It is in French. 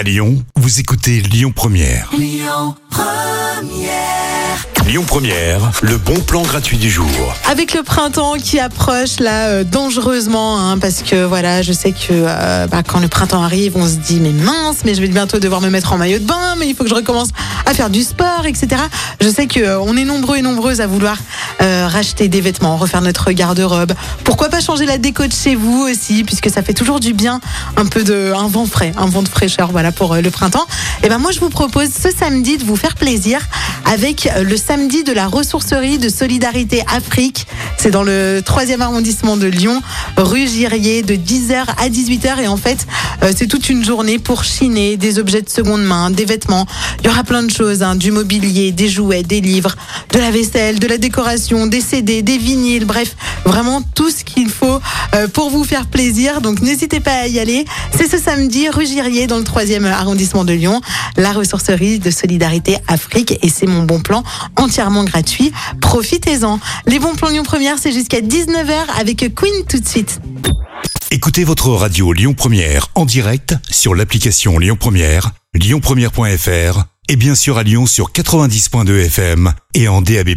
À Lyon, vous écoutez Lyon Première. Lyon Première, le bon plan gratuit du jour. Avec le printemps qui approche là euh, dangereusement, hein, parce que voilà, je sais que euh, bah, quand le printemps arrive, on se dit mais mince, mais je vais bientôt devoir me mettre en maillot de bain, mais il faut que je recommence à faire du sport, etc. Je sais que euh, on est nombreux et nombreuses à vouloir euh, racheter des vêtements, refaire notre garde-robe. Pourquoi pas changer la déco de chez vous aussi, puisque ça fait toujours du bien, un peu de un vent frais, un vent de fraîcheur, voilà pour euh, le printemps. Et ben moi je vous propose ce samedi de vous faire plaisir avec le samedi de la ressourcerie de solidarité Afrique. C'est dans le 3e arrondissement de Lyon, rue Girier, de 10h à 18h. Et en fait, euh, c'est toute une journée pour chiner des objets de seconde main, des vêtements. Il y aura plein de choses, hein, du mobilier, des jouets, des livres, de la vaisselle, de la décoration, des CD, des vinyles, bref, vraiment tout ce qu'il faut euh, pour vous faire plaisir. Donc n'hésitez pas à y aller. C'est ce samedi, rue Girier, dans le 3e arrondissement de Lyon, la ressourcerie de solidarité Afrique. Et c'est mon bon plan entièrement gratuit. Profitez-en. Les bons plans Lyon Première, c'est jusqu'à 19h avec Queen tout de suite. Écoutez votre radio Lyon Première en direct sur l'application Lyon Première, lyonpremière.fr et bien sûr à Lyon sur 90.2 FM et en DAB+.